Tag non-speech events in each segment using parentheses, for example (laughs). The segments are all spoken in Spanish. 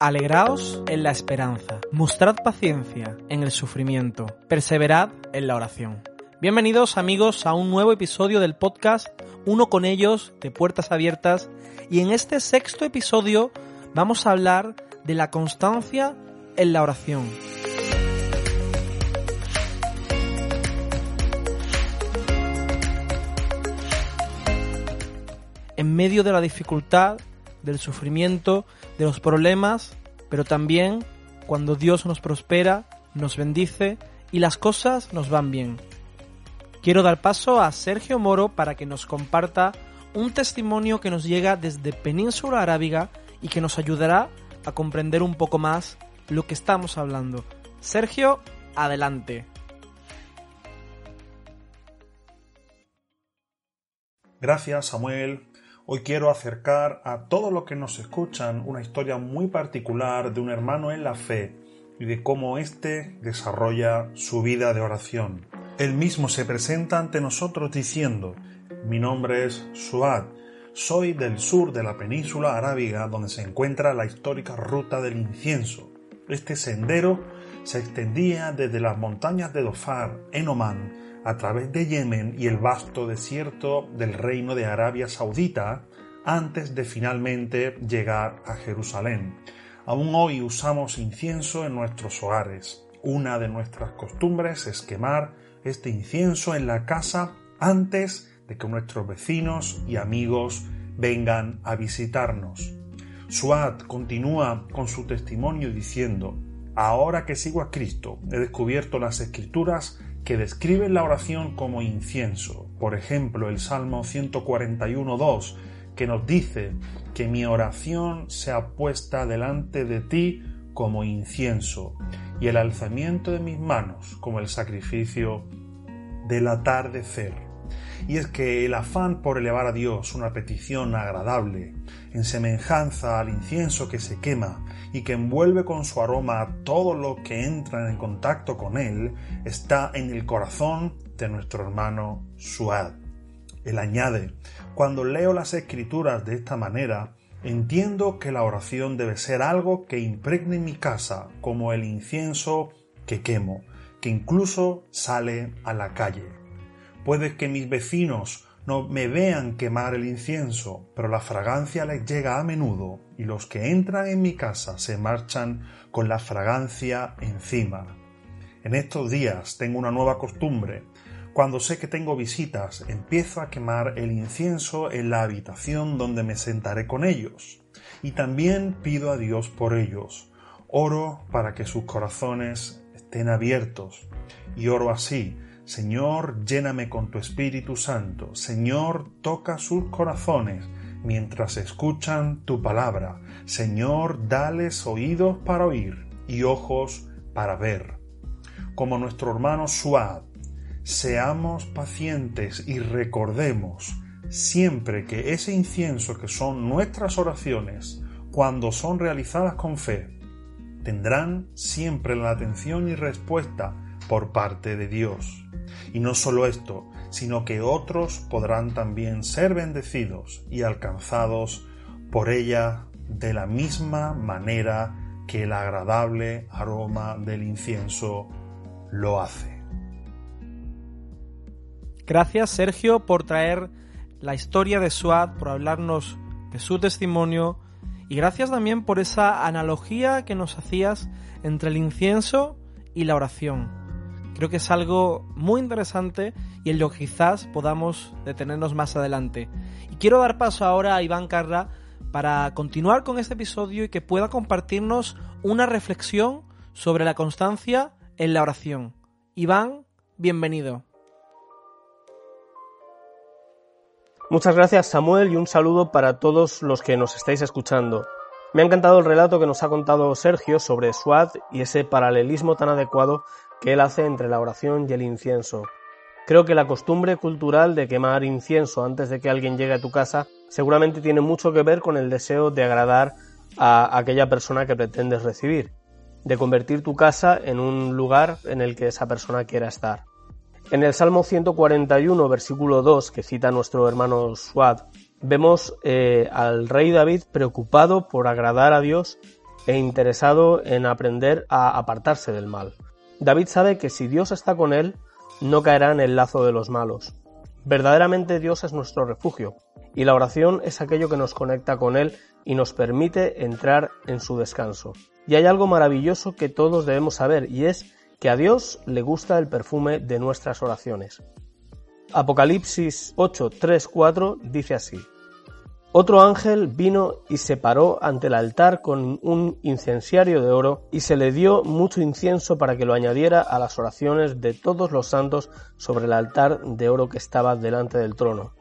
Alegraos en la esperanza, mostrad paciencia en el sufrimiento, perseverad en la oración. Bienvenidos amigos a un nuevo episodio del podcast Uno con ellos de Puertas Abiertas y en este sexto episodio vamos a hablar de la constancia en la oración. En medio de la dificultad, del sufrimiento, de los problemas, pero también cuando Dios nos prospera, nos bendice y las cosas nos van bien. Quiero dar paso a Sergio Moro para que nos comparta un testimonio que nos llega desde Península Arábiga y que nos ayudará a comprender un poco más lo que estamos hablando. Sergio, adelante. Gracias Samuel Hoy quiero acercar a todos los que nos escuchan una historia muy particular de un hermano en la fe y de cómo éste desarrolla su vida de oración. Él mismo se presenta ante nosotros diciendo, mi nombre es Suad, soy del sur de la península arábiga donde se encuentra la histórica ruta del incienso. Este sendero se extendía desde las montañas de Dofar, en Omán, a través de Yemen y el vasto desierto del reino de Arabia Saudita antes de finalmente llegar a Jerusalén. Aún hoy usamos incienso en nuestros hogares. Una de nuestras costumbres es quemar este incienso en la casa antes de que nuestros vecinos y amigos vengan a visitarnos. Suad continúa con su testimonio diciendo, Ahora que sigo a Cristo, he descubierto las escrituras que describen la oración como incienso. Por ejemplo, el Salmo 141.2, que nos dice que mi oración sea puesta delante de ti como incienso, y el alzamiento de mis manos como el sacrificio del atardecer. Y es que el afán por elevar a Dios una petición agradable, en semejanza al incienso que se quema y que envuelve con su aroma todo lo que entra en contacto con él, está en el corazón de nuestro hermano Suad. Él añade, cuando leo las escrituras de esta manera, entiendo que la oración debe ser algo que impregne mi casa como el incienso que quemo, que incluso sale a la calle. Puede que mis vecinos no me vean quemar el incienso, pero la fragancia les llega a menudo y los que entran en mi casa se marchan con la fragancia encima. En estos días tengo una nueva costumbre. Cuando sé que tengo visitas, empiezo a quemar el incienso en la habitación donde me sentaré con ellos. Y también pido a Dios por ellos. Oro para que sus corazones estén abiertos. Y oro así Señor, lléname con tu Espíritu Santo. Señor, toca sus corazones mientras escuchan tu palabra. Señor, dales oídos para oír y ojos para ver. Como nuestro hermano Suad, seamos pacientes y recordemos siempre que ese incienso que son nuestras oraciones, cuando son realizadas con fe, tendrán siempre la atención y respuesta por parte de Dios. Y no solo esto, sino que otros podrán también ser bendecidos y alcanzados por ella de la misma manera que el agradable aroma del incienso lo hace. Gracias Sergio por traer la historia de Suad, por hablarnos de su testimonio y gracias también por esa analogía que nos hacías entre el incienso y la oración. Creo que es algo muy interesante y en lo que quizás podamos detenernos más adelante. Y quiero dar paso ahora a Iván Carra para continuar con este episodio y que pueda compartirnos una reflexión sobre la constancia en la oración. Iván, bienvenido. Muchas gracias Samuel y un saludo para todos los que nos estáis escuchando. Me ha encantado el relato que nos ha contado Sergio sobre SWAT y ese paralelismo tan adecuado que él hace entre la oración y el incienso. Creo que la costumbre cultural de quemar incienso antes de que alguien llegue a tu casa seguramente tiene mucho que ver con el deseo de agradar a aquella persona que pretendes recibir, de convertir tu casa en un lugar en el que esa persona quiera estar. En el Salmo 141, versículo 2, que cita nuestro hermano Suad, vemos eh, al rey David preocupado por agradar a Dios e interesado en aprender a apartarse del mal. David sabe que si Dios está con él, no caerá en el lazo de los malos. Verdaderamente Dios es nuestro refugio, y la oración es aquello que nos conecta con Él y nos permite entrar en su descanso. Y hay algo maravilloso que todos debemos saber, y es que a Dios le gusta el perfume de nuestras oraciones. Apocalipsis 8, 3, 4 dice así. Otro ángel vino y se paró ante el altar con un incenciario de oro y se le dio mucho incienso para que lo añadiera a las oraciones de todos los santos sobre el altar de oro que estaba delante del trono.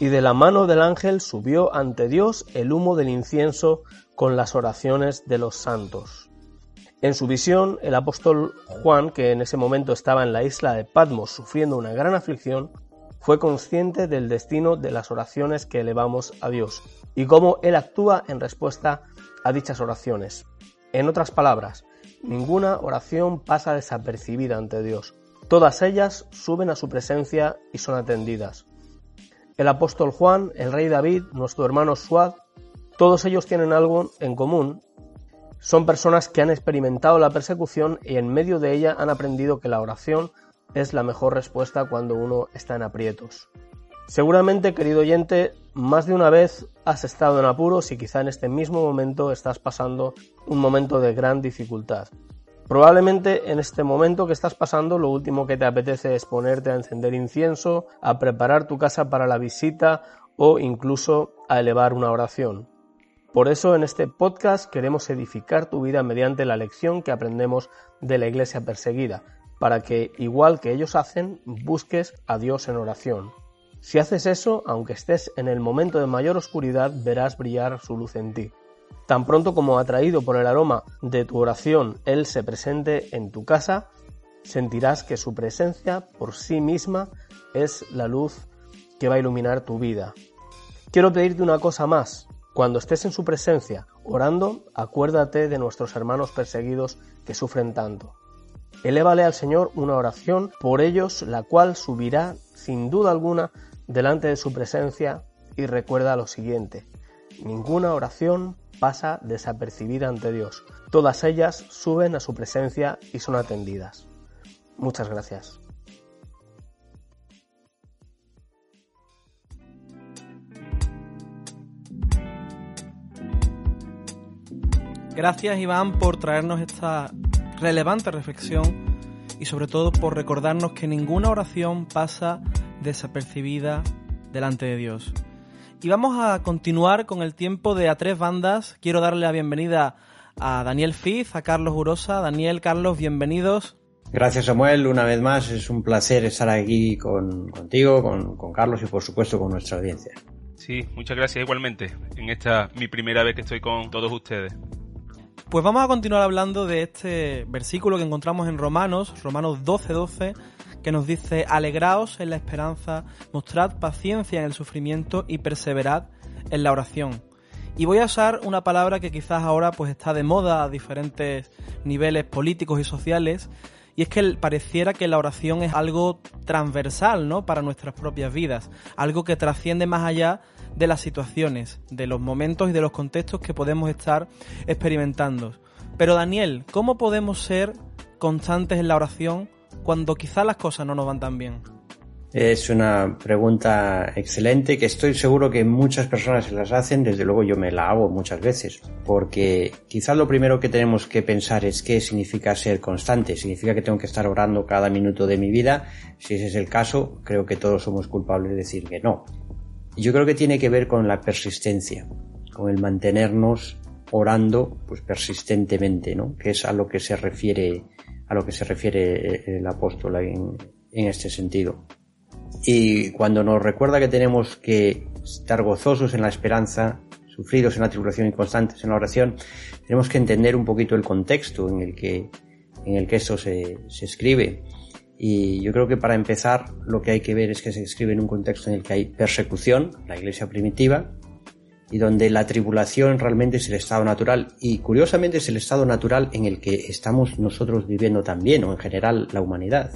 Y de la mano del ángel subió ante Dios el humo del incienso con las oraciones de los santos. En su visión, el apóstol Juan, que en ese momento estaba en la isla de Patmos sufriendo una gran aflicción, fue consciente del destino de las oraciones que elevamos a Dios y cómo Él actúa en respuesta a dichas oraciones. En otras palabras, ninguna oración pasa desapercibida ante Dios. Todas ellas suben a su presencia y son atendidas. El apóstol Juan, el rey David, nuestro hermano Suad, todos ellos tienen algo en común. Son personas que han experimentado la persecución y en medio de ella han aprendido que la oración es la mejor respuesta cuando uno está en aprietos. Seguramente, querido oyente, más de una vez has estado en apuros y quizá en este mismo momento estás pasando un momento de gran dificultad. Probablemente en este momento que estás pasando lo último que te apetece es ponerte a encender incienso, a preparar tu casa para la visita o incluso a elevar una oración. Por eso en este podcast queremos edificar tu vida mediante la lección que aprendemos de la iglesia perseguida, para que, igual que ellos hacen, busques a Dios en oración. Si haces eso, aunque estés en el momento de mayor oscuridad, verás brillar su luz en ti. Tan pronto como atraído por el aroma de tu oración Él se presente en tu casa, sentirás que su presencia por sí misma es la luz que va a iluminar tu vida. Quiero pedirte una cosa más. Cuando estés en su presencia orando, acuérdate de nuestros hermanos perseguidos que sufren tanto. Elévale al Señor una oración por ellos, la cual subirá sin duda alguna delante de su presencia y recuerda lo siguiente. Ninguna oración pasa desapercibida ante Dios. Todas ellas suben a su presencia y son atendidas. Muchas gracias. Gracias Iván por traernos esta relevante reflexión y sobre todo por recordarnos que ninguna oración pasa desapercibida delante de Dios. Y vamos a continuar con el tiempo de a tres bandas. Quiero darle la bienvenida a Daniel Fiz, a Carlos Urosa. Daniel, Carlos, bienvenidos. Gracias Samuel, una vez más es un placer estar aquí con, contigo, con, con Carlos y por supuesto con nuestra audiencia. Sí, muchas gracias igualmente. En esta mi primera vez que estoy con todos ustedes. Pues vamos a continuar hablando de este versículo que encontramos en Romanos, Romanos 12:12, 12, que nos dice, alegraos en la esperanza, mostrad paciencia en el sufrimiento y perseverad en la oración. Y voy a usar una palabra que quizás ahora pues está de moda a diferentes niveles políticos y sociales, y es que pareciera que la oración es algo transversal, ¿no? Para nuestras propias vidas, algo que trasciende más allá de las situaciones, de los momentos y de los contextos que podemos estar experimentando. Pero Daniel, ¿cómo podemos ser constantes en la oración cuando quizá las cosas no nos van tan bien? Es una pregunta excelente que estoy seguro que muchas personas se las hacen, desde luego yo me la hago muchas veces, porque quizás lo primero que tenemos que pensar es qué significa ser constante, significa que tengo que estar orando cada minuto de mi vida, si ese es el caso, creo que todos somos culpables de decir que no. Yo creo que tiene que ver con la persistencia, con el mantenernos orando pues persistentemente, ¿no? Que es a lo que se refiere a lo que se refiere el apóstol en, en este sentido. Y cuando nos recuerda que tenemos que estar gozosos en la esperanza, sufridos en la tribulación y constantes en la oración, tenemos que entender un poquito el contexto en el que, en el que esto se, se escribe. Y yo creo que para empezar lo que hay que ver es que se escribe en un contexto en el que hay persecución, la iglesia primitiva, y donde la tribulación realmente es el estado natural y curiosamente es el estado natural en el que estamos nosotros viviendo también o en general la humanidad.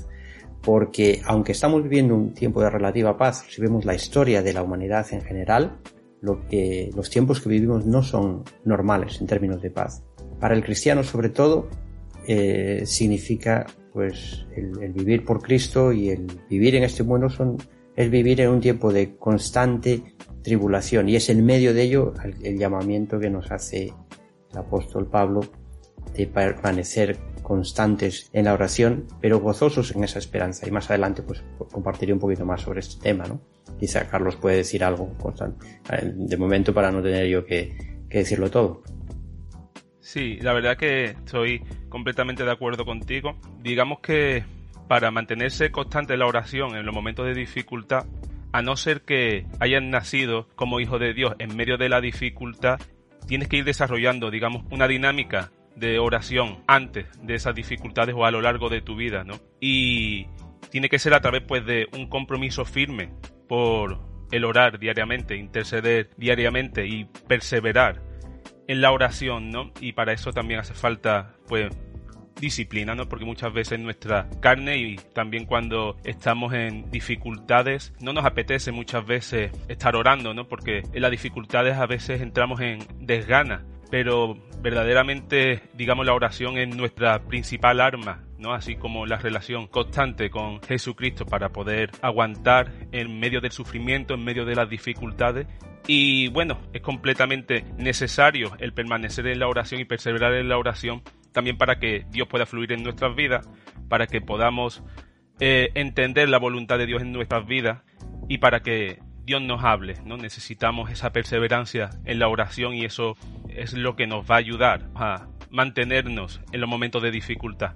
Porque aunque estamos viviendo un tiempo de relativa paz, si vemos la historia de la humanidad en general, los tiempos que vivimos no son normales en términos de paz. para el cristiano sobre todo eh, significa pues el, vivir por Cristo y el vivir en este mundo son es vivir en un tiempo de constante tribulación y es en medio de ello el, llamamiento que nos hace el apóstol Pablo de permanecer constantes en la oración, pero gozosos en esa esperanza. Y más adelante, pues, compartiré un poquito más sobre este tema, ¿no? Quizá Carlos puede decir algo constante, eh, de momento para no tener yo que, que decirlo todo. Sí, la verdad que estoy completamente de acuerdo contigo. Digamos que para mantenerse constante en la oración en los momentos de dificultad, a no ser que hayan nacido como hijo de Dios en medio de la dificultad, tienes que ir desarrollando, digamos, una dinámica de oración antes de esas dificultades o a lo largo de tu vida, ¿no? Y tiene que ser a través, pues, de un compromiso firme por el orar diariamente, interceder diariamente y perseverar en la oración, ¿no? Y para eso también hace falta, pues, disciplina, ¿no? Porque muchas veces nuestra carne y también cuando estamos en dificultades no nos apetece muchas veces estar orando, ¿no? Porque en las dificultades a veces entramos en desgana, pero verdaderamente, digamos, la oración es nuestra principal arma ¿no? Así como la relación constante con Jesucristo para poder aguantar en medio del sufrimiento, en medio de las dificultades. Y bueno, es completamente necesario el permanecer en la oración y perseverar en la oración también para que Dios pueda fluir en nuestras vidas, para que podamos eh, entender la voluntad de Dios en nuestras vidas y para que Dios nos hable, ¿no? Necesitamos esa perseverancia en la oración y eso es lo que nos va a ayudar a mantenernos en los momentos de dificultad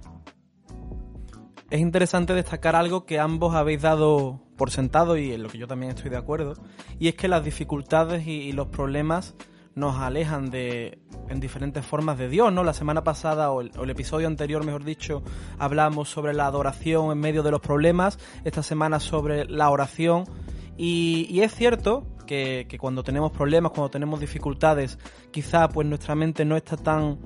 es interesante destacar algo que ambos habéis dado por sentado y en lo que yo también estoy de acuerdo, y es que las dificultades y, los problemas nos alejan de en diferentes formas de Dios, ¿no? La semana pasada o el, episodio anterior, mejor dicho, hablamos sobre la adoración en medio de los problemas, esta semana sobre la oración y, es cierto que, cuando tenemos problemas, cuando tenemos dificultades, quizá pues nuestra mente no está tan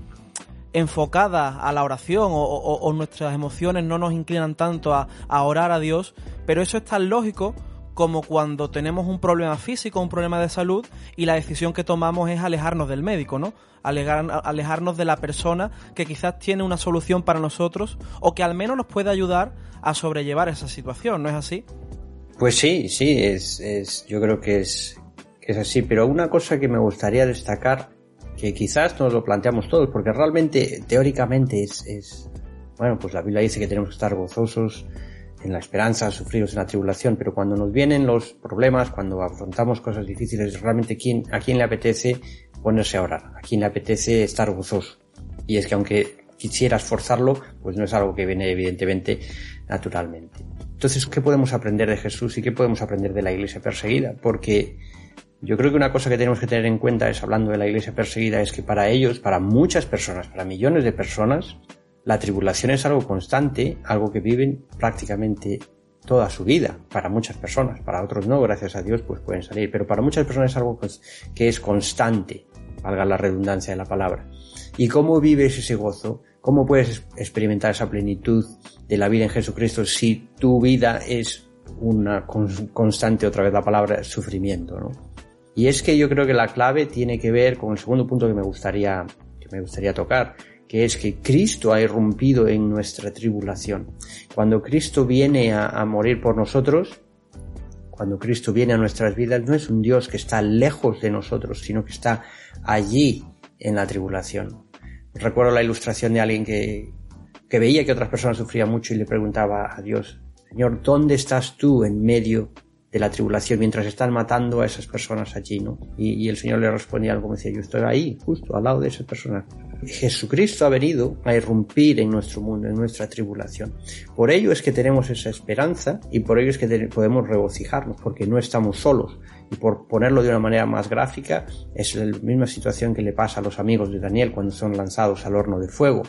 enfocada a la oración o, nuestras emociones no nos inclinan tanto a, orar a Dios, pero eso es tan lógico como cuando tenemos un problema físico, un problema de salud y la decisión que tomamos es alejarnos del médico, ¿no? alejarnos de la persona que quizás tiene una solución para nosotros o que al menos nos puede ayudar a sobrellevar esa situación, ¿no es así? Pues sí, sí, es, es yo creo que es, que es así, pero una cosa que me gustaría destacar que quizás nos lo planteamos todos, porque realmente, teóricamente, es, es, bueno, pues la Biblia dice que tenemos que estar gozosos en la esperanza, sufridos en la tribulación, pero cuando nos vienen los problemas, cuando afrontamos cosas difíciles, realmente ¿quién, a quién le apetece ponerse a orar, a quién le apetece estar gozoso. Y es que aunque quisieras forzarlo, pues no es algo que viene evidentemente naturalmente. Entonces, ¿qué podemos aprender de Jesús y qué podemos aprender de la iglesia perseguida? Porque yo creo que una cosa que tenemos que tener en cuenta es, hablando de la iglesia perseguida, es que para ellos, para muchas personas, para millones de personas, la tribulación es algo constante, algo que viven prácticamente toda su vida, para muchas personas, para otros no, gracias a Dios, pues pueden salir, pero para muchas personas es algo que es constante, valga la redundancia de la palabra. ¿Y cómo vives ese gozo? ¿Cómo puedes experimentar esa plenitud de la vida en Jesucristo si tu vida es una constante, otra vez la palabra, sufrimiento, ¿no? Y es que yo creo que la clave tiene que ver con el segundo punto que me gustaría, que me gustaría tocar, que es que Cristo ha irrumpido en nuestra tribulación. Cuando Cristo viene a, a, morir por nosotros, cuando Cristo viene a nuestras vidas, no es un Dios que está lejos de nosotros, sino que está allí en la tribulación. Recuerdo la ilustración de alguien que, que veía que otras personas sufrían mucho y le preguntaba a Dios, Señor, ¿dónde estás tú en medio de la tribulación mientras están matando a esas personas allí, ¿no? Y, el Señor le respondía algo, me decía, yo estoy ahí, justo al lado de esas personas. Jesucristo ha venido a irrumpir en nuestro mundo, en nuestra tribulación. Por ello es que tenemos esa esperanza y por ello es que podemos regocijarnos, porque no estamos solos. Y por ponerlo de una manera más gráfica, es la misma situación que le pasa a los amigos de Daniel cuando son lanzados al horno de fuego.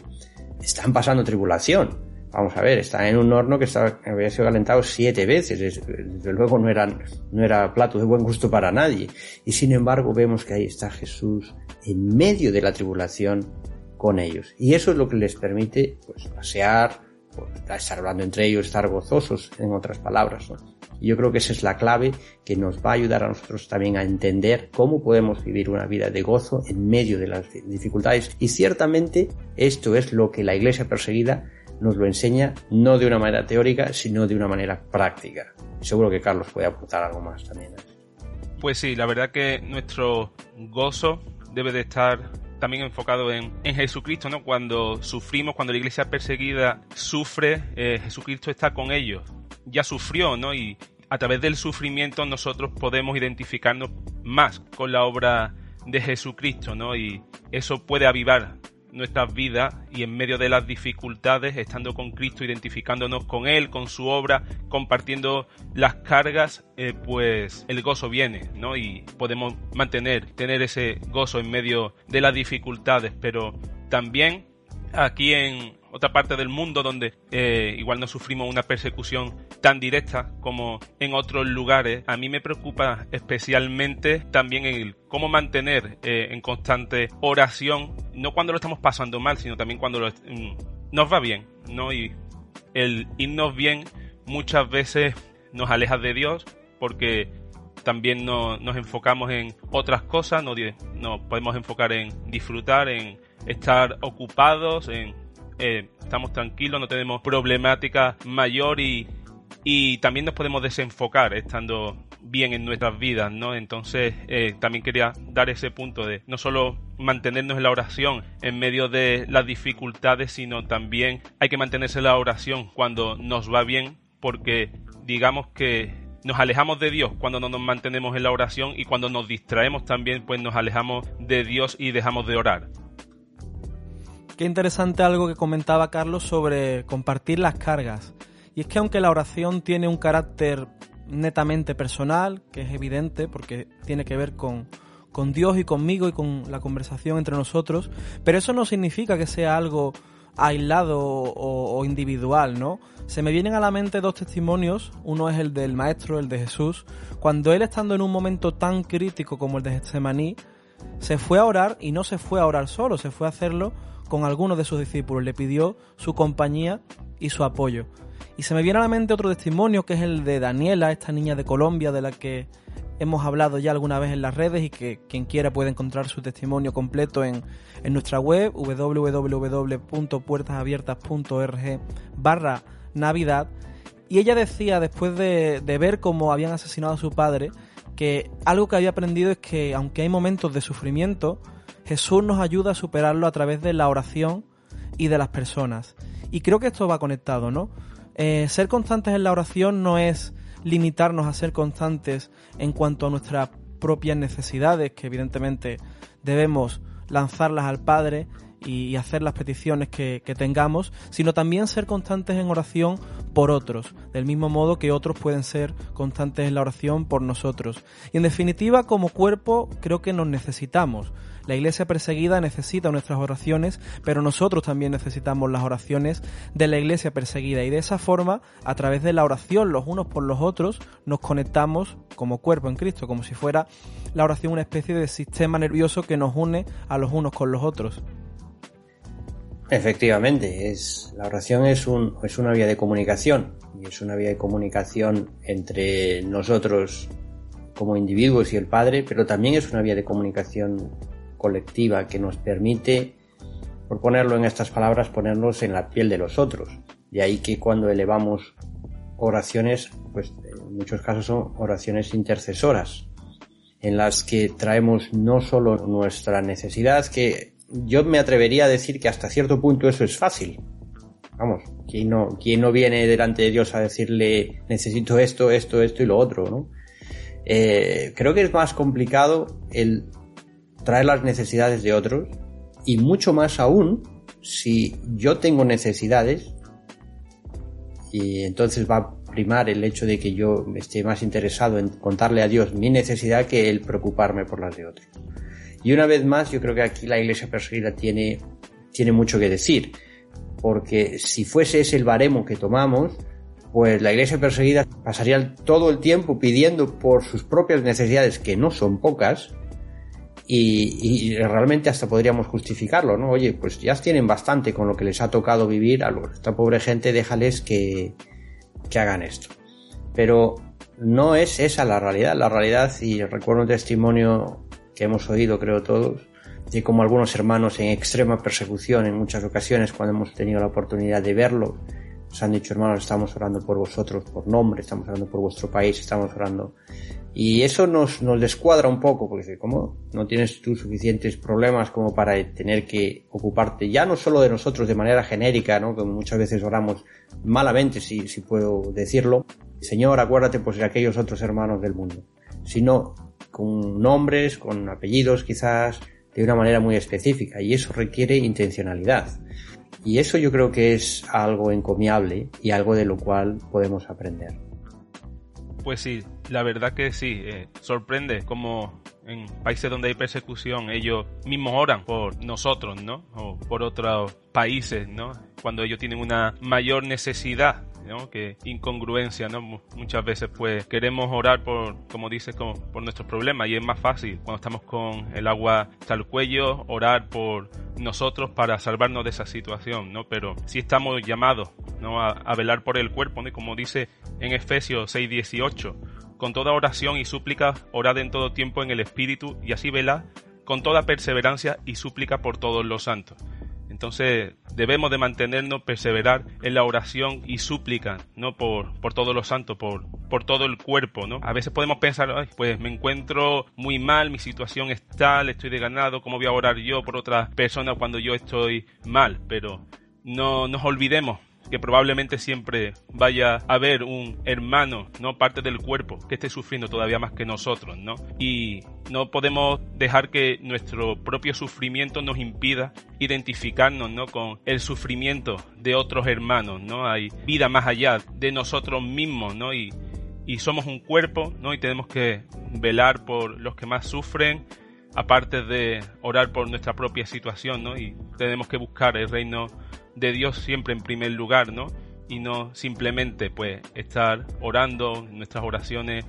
Están pasando tribulación, Vamos a ver, está en un horno que había sido calentado siete veces. Desde luego no, eran, no era plato de buen gusto para nadie. Y sin embargo vemos que ahí está Jesús en medio de la tribulación con ellos. Y eso es lo que les permite pues, pasear estar hablando entre ellos, estar gozosos, en otras palabras. Yo creo que esa es la clave que nos va a ayudar a nosotros también a entender cómo podemos vivir una vida de gozo en medio de las dificultades. Y ciertamente esto es lo que la iglesia perseguida nos lo enseña no de una manera teórica, sino de una manera práctica. Seguro que Carlos puede aportar algo más también. Pues sí, la verdad que nuestro gozo debe de estar también enfocado en, Jesucristo, ¿no? Cuando sufrimos, cuando la iglesia perseguida sufre, eh, Jesucristo está con ellos. Ya sufrió, ¿no? Y a través del sufrimiento nosotros podemos identificarnos más con la obra de Jesucristo, ¿no? Y eso puede avivar nuestras vidas y en medio de las dificultades, estando con Cristo, identificándonos con Él, con su obra, compartiendo las cargas, eh, pues el gozo viene, ¿no? Y podemos mantener, tener ese gozo en medio de las dificultades, pero también aquí en, otra parte del mundo donde eh, igual no sufrimos una persecución tan directa como en otros lugares, a mí me preocupa especialmente también el cómo mantener eh, en constante oración, no cuando lo estamos pasando mal, sino también cuando mm, nos va bien, ¿no? Y el irnos bien muchas veces nos aleja de Dios porque también nos enfocamos en otras cosas, no nos podemos enfocar en disfrutar, en estar ocupados, en eh, estamos tranquilos, no tenemos problemática mayor y, y también nos podemos desenfocar estando bien en nuestras vidas, ¿no? Entonces eh, también quería dar ese punto de no solo mantenernos en la oración en medio de las dificultades, sino también hay que mantenerse en la oración cuando nos va bien, porque digamos que nos alejamos de Dios cuando no nos mantenemos en la oración y cuando nos distraemos también pues nos alejamos de Dios y dejamos de orar. Qué interesante algo que comentaba Carlos sobre compartir las cargas. Y es que aunque la oración tiene un carácter netamente personal, que es evidente porque tiene que ver con, con Dios y conmigo y con la conversación entre nosotros, pero eso no significa que sea algo aislado o, o, individual, ¿no? Se me vienen a la mente dos testimonios, uno es el del Maestro, el de Jesús, cuando él estando en un momento tan crítico como el de Getsemaní, se fue a orar y no se fue a orar solo, se fue a hacerlo con algunos de sus discípulos, le pidió su compañía y su apoyo. Y se me viene a la mente otro testimonio que es el de Daniela, esta niña de Colombia de la que hemos hablado ya alguna vez en las redes y que quien quiera puede encontrar su testimonio completo en, nuestra web www.puertasabiertas.org barra Navidad. Y ella decía, después de, de ver cómo habían asesinado a su padre, que algo que había aprendido es que aunque hay momentos de sufrimiento, Jesús nos ayuda a superarlo a través de la oración y de las personas. Y creo que esto va conectado, ¿no? Eh, ser constantes en la oración no es limitarnos a ser constantes en cuanto a nuestras propias necesidades, que evidentemente debemos lanzarlas al Padre y, hacer las peticiones que, tengamos, sino también ser constantes en oración por otros, del mismo modo que otros pueden ser constantes en la oración por nosotros. Y en definitiva, como cuerpo, creo que nos necesitamos. La iglesia perseguida necesita nuestras oraciones, pero nosotros también necesitamos las oraciones de la iglesia perseguida. Y de esa forma, a través de la oración los unos por los otros, nos conectamos como cuerpo en Cristo, como si fuera la oración una especie de sistema nervioso que nos une a los unos con los otros. Efectivamente, es, la oración es, un, es una vía de comunicación y es una vía de comunicación entre nosotros como individuos y el Padre, pero también es una vía de comunicación colectiva que nos permite, por ponerlo en estas palabras, ponernos en la piel de los otros. De ahí que cuando elevamos oraciones, pues en muchos casos son oraciones intercesoras, en las que traemos no solo nuestra necesidad, que yo me atrevería a decir que hasta cierto punto eso es fácil. Vamos, ¿quién no, quién no viene delante de Dios a decirle necesito esto, esto, esto y lo otro, ¿no? Eh, creo que es más complicado el traer las necesidades de otros y mucho más aún si yo tengo necesidades y entonces va a primar el hecho de que yo esté más interesado en contarle a Dios mi necesidad que el preocuparme por las de otros. Y una vez más, yo creo que aquí la iglesia perseguida tiene, tiene mucho que decir, porque si fuese ese el baremo que tomamos, pues la iglesia perseguida pasaría todo el tiempo pidiendo por sus propias necesidades, que no son pocas, y, realmente hasta podríamos justificarlo, ¿no? Oye, pues ya tienen bastante con lo que les ha tocado vivir, a esta pobre gente déjales que, que hagan esto. Pero no es esa la realidad, la realidad, y recuerdo un testimonio que hemos oído, creo todos, de como algunos hermanos en extrema persecución en muchas ocasiones, cuando hemos tenido la oportunidad de verlo, nos han dicho, hermanos, estamos orando por vosotros por nombre, estamos orando por vuestro país, estamos orando y eso nos, nos descuadra un poco, porque ¿cómo no tienes tú suficientes problemas como para tener que ocuparte ya no solo de nosotros de manera genérica, ¿no? Como muchas veces oramos malamente, si, si puedo decirlo. Señor, acuérdate pues de aquellos otros hermanos del mundo. Sino con nombres, con apellidos quizás, de una manera muy específica. Y eso requiere intencionalidad. Y eso yo creo que es algo encomiable y algo de lo cual podemos aprender. Pues sí, la verdad que sí, eh, sorprende como en países donde hay persecución ellos mismos oran por nosotros, ¿no? O por otros países, ¿no? Cuando ellos tienen una mayor necesidad ¿no? Que incongruencia. Muchas veces pues queremos orar por, como dices, por nuestros problemas y es más fácil cuando estamos con el agua hasta el cuello, orar por nosotros para salvarnos de esa situación, ¿no? Pero si estamos llamados, ¿no? A, velar por el cuerpo. Como dice en Efesios 6:18, con toda oración y súplica, orad en todo tiempo en el Espíritu y así velad con toda perseverancia y súplica por todos los santos. Entonces debemos de mantenernos, perseverar en la oración y súplica, ¿no? Por, por todos los santos, por, por todo el cuerpo, ¿no? A veces podemos pensar, pues me encuentro muy mal, mi situación es tal, estoy de ganado, ¿cómo voy a orar yo por otra persona cuando yo estoy mal? Pero no nos olvidemos que probablemente siempre vaya a haber un hermano, ¿no? Parte del cuerpo que esté sufriendo todavía más que nosotros, ¿no? Y no podemos dejar que nuestro propio sufrimiento nos impida identificarnos, ¿no? Con el sufrimiento de otros hermanos, ¿no? Hay vida más allá de nosotros mismos, ¿no? Y, y somos un cuerpo, ¿no? Y tenemos que velar por los que más sufren, aparte de orar por nuestra propia situación, ¿no? Y tenemos que buscar el reino de Dios siempre en primer lugar, ¿no? Y no simplemente pues estar orando nuestras oraciones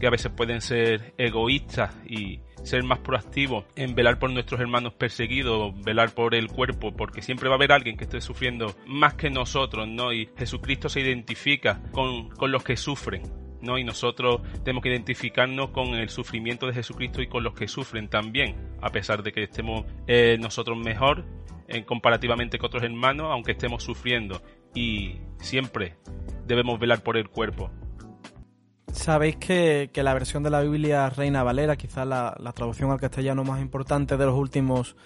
que a veces pueden ser egoístas y ser más proactivos en velar por nuestros hermanos perseguidos, velar por el cuerpo, porque siempre va a haber alguien que esté sufriendo más que nosotros, ¿no? Y Jesucristo se identifica con, con los que sufren, ¿no? Y nosotros tenemos que identificarnos con el sufrimiento de Jesucristo y con los que sufren también, a pesar de que estemos eh, nosotros mejor, en comparativamente con otros hermanos, aunque estemos sufriendo. Y siempre debemos velar por el cuerpo. Sabéis que, la versión de la Biblia Reina Valera, quizás la, traducción al castellano más importante de los últimos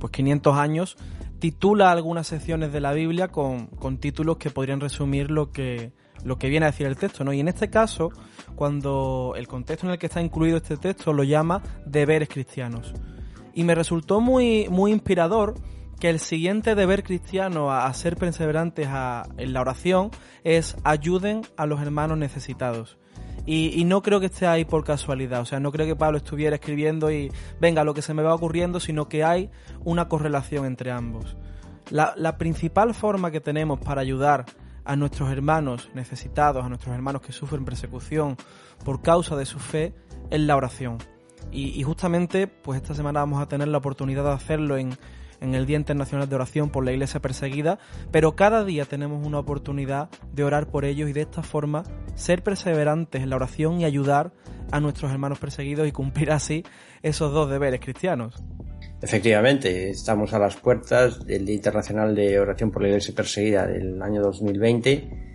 pues, 500 años, titula algunas secciones de la Biblia con, con títulos que podrían resumir lo que, lo que viene a decir el texto, ¿no? Y en este caso, cuando el contexto en el que está incluido este texto lo llama deberes cristianos. Y me resultó muy, muy inspirador que el siguiente deber cristiano a, ser perseverantes en la oración es ayuden a los hermanos necesitados. Y, no creo que esté ahí por casualidad, o sea, no creo que Pablo estuviera escribiendo y venga lo que se me va ocurriendo, sino que hay una correlación entre ambos. La, la principal forma que tenemos para ayudar a nuestros hermanos necesitados, a nuestros hermanos que sufren persecución por causa de su fe, es la oración. Y, y justamente, pues esta semana vamos a tener la oportunidad de hacerlo en, en el Día Internacional de Oración por la Iglesia Perseguida, pero cada día tenemos una oportunidad de orar por ellos y de esta forma ser perseverantes en la oración y ayudar a nuestros hermanos perseguidos y cumplir así esos dos deberes cristianos. Efectivamente, estamos a las puertas del Día Internacional de Oración por la Iglesia Perseguida del año 2020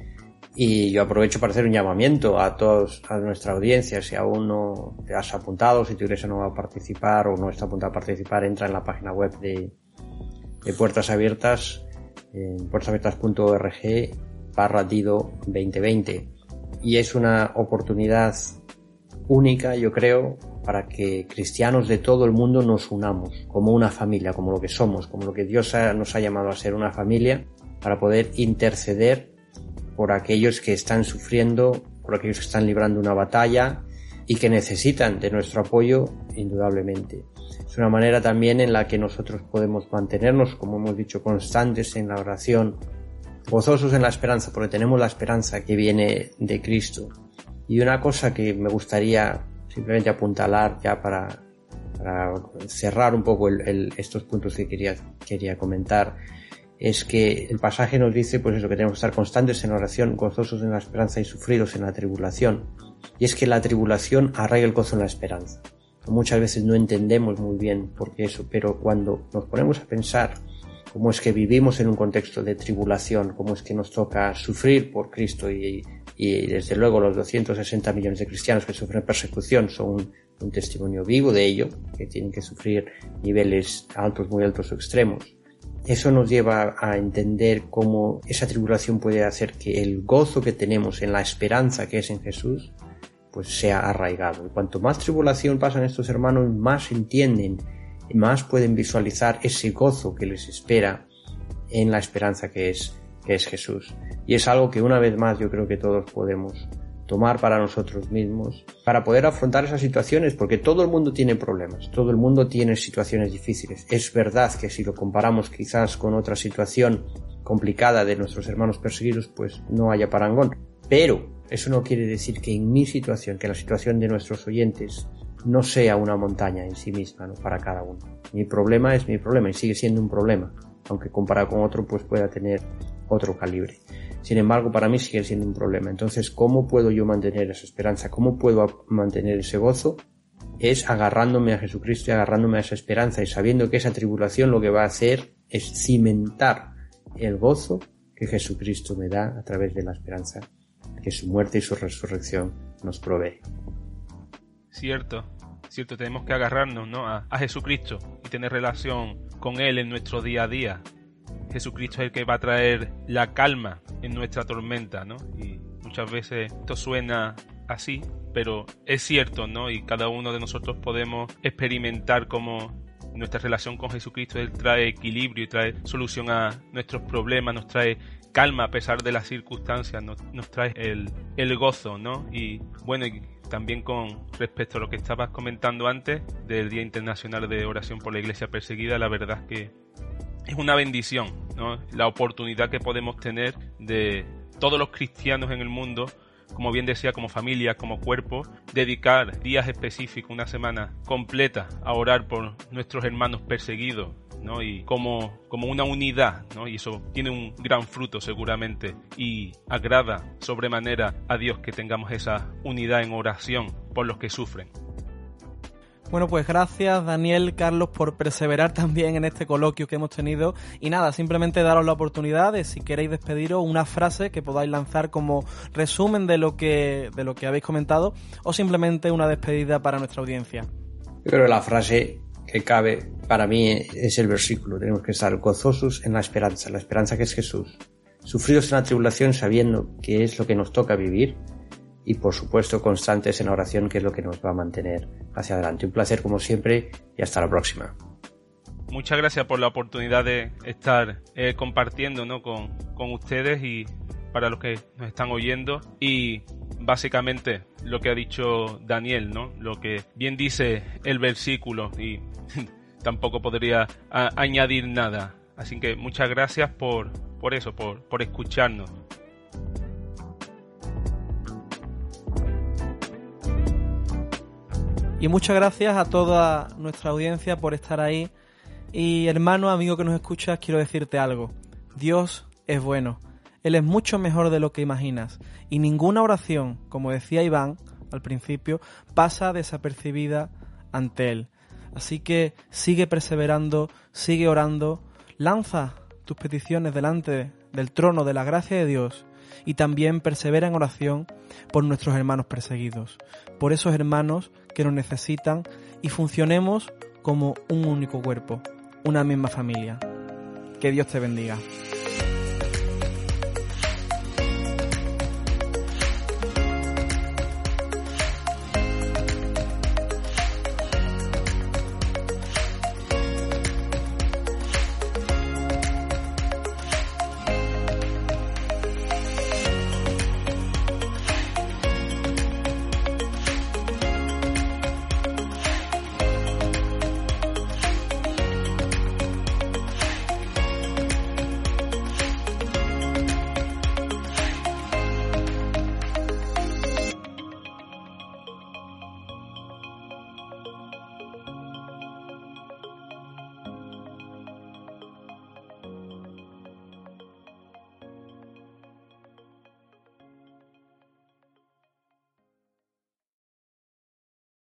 y yo aprovecho para hacer un llamamiento a todos, a nuestra audiencia. Si aún no te has apuntado, si tu iglesia no va a participar o no está apuntada a participar, entra en la página web de, de Puertas Abiertas puertasabiertas.org barra Dido 2020 y es una oportunidad única yo creo para que cristianos de todo el mundo nos unamos como una familia, como lo que somos, como lo que Dios nos ha llamado a ser una familia para poder interceder por aquellos que están sufriendo, por aquellos que están librando una batalla y que necesitan de nuestro apoyo indudablemente. Es una manera también en la que nosotros podemos mantenernos, como hemos dicho, constantes en la oración, gozosos en la esperanza, porque tenemos la esperanza que viene de Cristo. Y una cosa que me gustaría simplemente apuntalar ya para, cerrar un poco estos puntos que quería, quería comentar, es que el pasaje nos dice, pues eso, que tenemos que estar constantes en oración, gozosos en la esperanza y sufridos en la tribulación. Y es que la tribulación arraiga el gozo en la esperanza. Muchas veces no entendemos muy bien por qué eso, pero cuando nos ponemos a pensar cómo es que vivimos en un contexto de tribulación, cómo es que nos toca sufrir por Cristo y, desde luego los 260 millones de cristianos que sufren persecución son un testimonio vivo de ello, que tienen que sufrir niveles altos, muy altos o extremos. Eso nos lleva a entender cómo esa tribulación puede hacer que el gozo que tenemos en la esperanza que es en Jesús, pues sea arraigado. Y cuanto más tribulación pasan estos hermanos, más entienden y más pueden visualizar ese gozo que les espera en la esperanza que es, que es Jesús. Y es algo que una vez más yo creo que todos podemos tomar para nosotros mismos para poder afrontar esas situaciones, porque todo el mundo tiene problemas, todo el mundo tiene situaciones difíciles. Es verdad que si lo comparamos quizás con otra situación complicada de nuestros hermanos perseguidos, pues no haya parangón. Pero eso no quiere decir que en mi situación, que la situación de nuestros oyentes no sea una montaña en sí misma ¿no? para cada uno. Mi problema es mi problema y sigue siendo un problema, aunque comparado con otro pues pueda tener otro calibre. Sin embargo, para mí sigue siendo un problema. Entonces, ¿cómo puedo yo mantener esa esperanza? ¿Cómo puedo mantener ese gozo? Es agarrándome a Jesucristo y agarrándome a esa esperanza y sabiendo que esa tribulación lo que va a hacer es cimentar el gozo que Jesucristo me da a través de la esperanza que su muerte y su resurrección nos provee. Cierto, cierto, tenemos que agarrarnos ¿no? a, a Jesucristo y tener relación con Él en nuestro día a día, Jesucristo es el que va a traer la calma en nuestra tormenta, ¿no? Y muchas veces esto suena así, pero es cierto, ¿no? Y cada uno de nosotros podemos experimentar cómo nuestra relación con Jesucristo Él trae equilibrio y trae solución a nuestros problemas, nos trae calma a pesar de las circunstancias, nos, trae el, el, gozo, ¿no? Y bueno, y también con respecto a lo que estabas comentando antes del Día Internacional de Oración por la Iglesia Perseguida, la verdad es que es una bendición, ¿no? La oportunidad que podemos tener de todos los cristianos en el mundo, como bien decía, como familia, como cuerpo, dedicar días específicos, una semana completa a orar por nuestros hermanos perseguidos, ¿no? Y como, como una unidad, ¿no? Y eso tiene un gran fruto seguramente y agrada sobremanera a Dios que tengamos esa unidad en oración por los que sufren. Bueno, pues gracias Daniel, Carlos, por perseverar también en este coloquio que hemos tenido. Y nada, simplemente daros la oportunidad de, si queréis despediros, una frase que podáis lanzar como resumen de lo que, de lo que habéis comentado, o simplemente una despedida para nuestra audiencia. Yo creo que la frase que cabe para mí es el versículo. Tenemos que estar gozosos en la esperanza, la esperanza que es Jesús. Sufridos en la tribulación sabiendo que es lo que nos toca vivir y por supuesto constantes en oración que es lo que nos va a mantener hacia adelante. Un placer como siempre y hasta la próxima. Muchas gracias por la oportunidad de estar eh, compartiendo ¿no? con, con ustedes y para los que nos están oyendo y básicamente lo que ha dicho Daniel, ¿no? Lo que bien dice el versículo y (laughs) tampoco podría añadir nada. Así que muchas gracias por, por eso, por, por escucharnos. Y muchas gracias a toda nuestra audiencia por estar ahí. Y hermano, amigo que nos escuchas, quiero decirte algo. Dios es bueno. Él es mucho mejor de lo que imaginas. Y ninguna oración, como decía Iván al principio, pasa desapercibida ante Él. Así que sigue perseverando, sigue orando, lanza tus peticiones delante del trono de la gracia de Dios y también persevera en oración por nuestros hermanos perseguidos, por esos hermanos que nos necesitan y funcionemos como un único cuerpo, una misma familia. Que Dios te bendiga.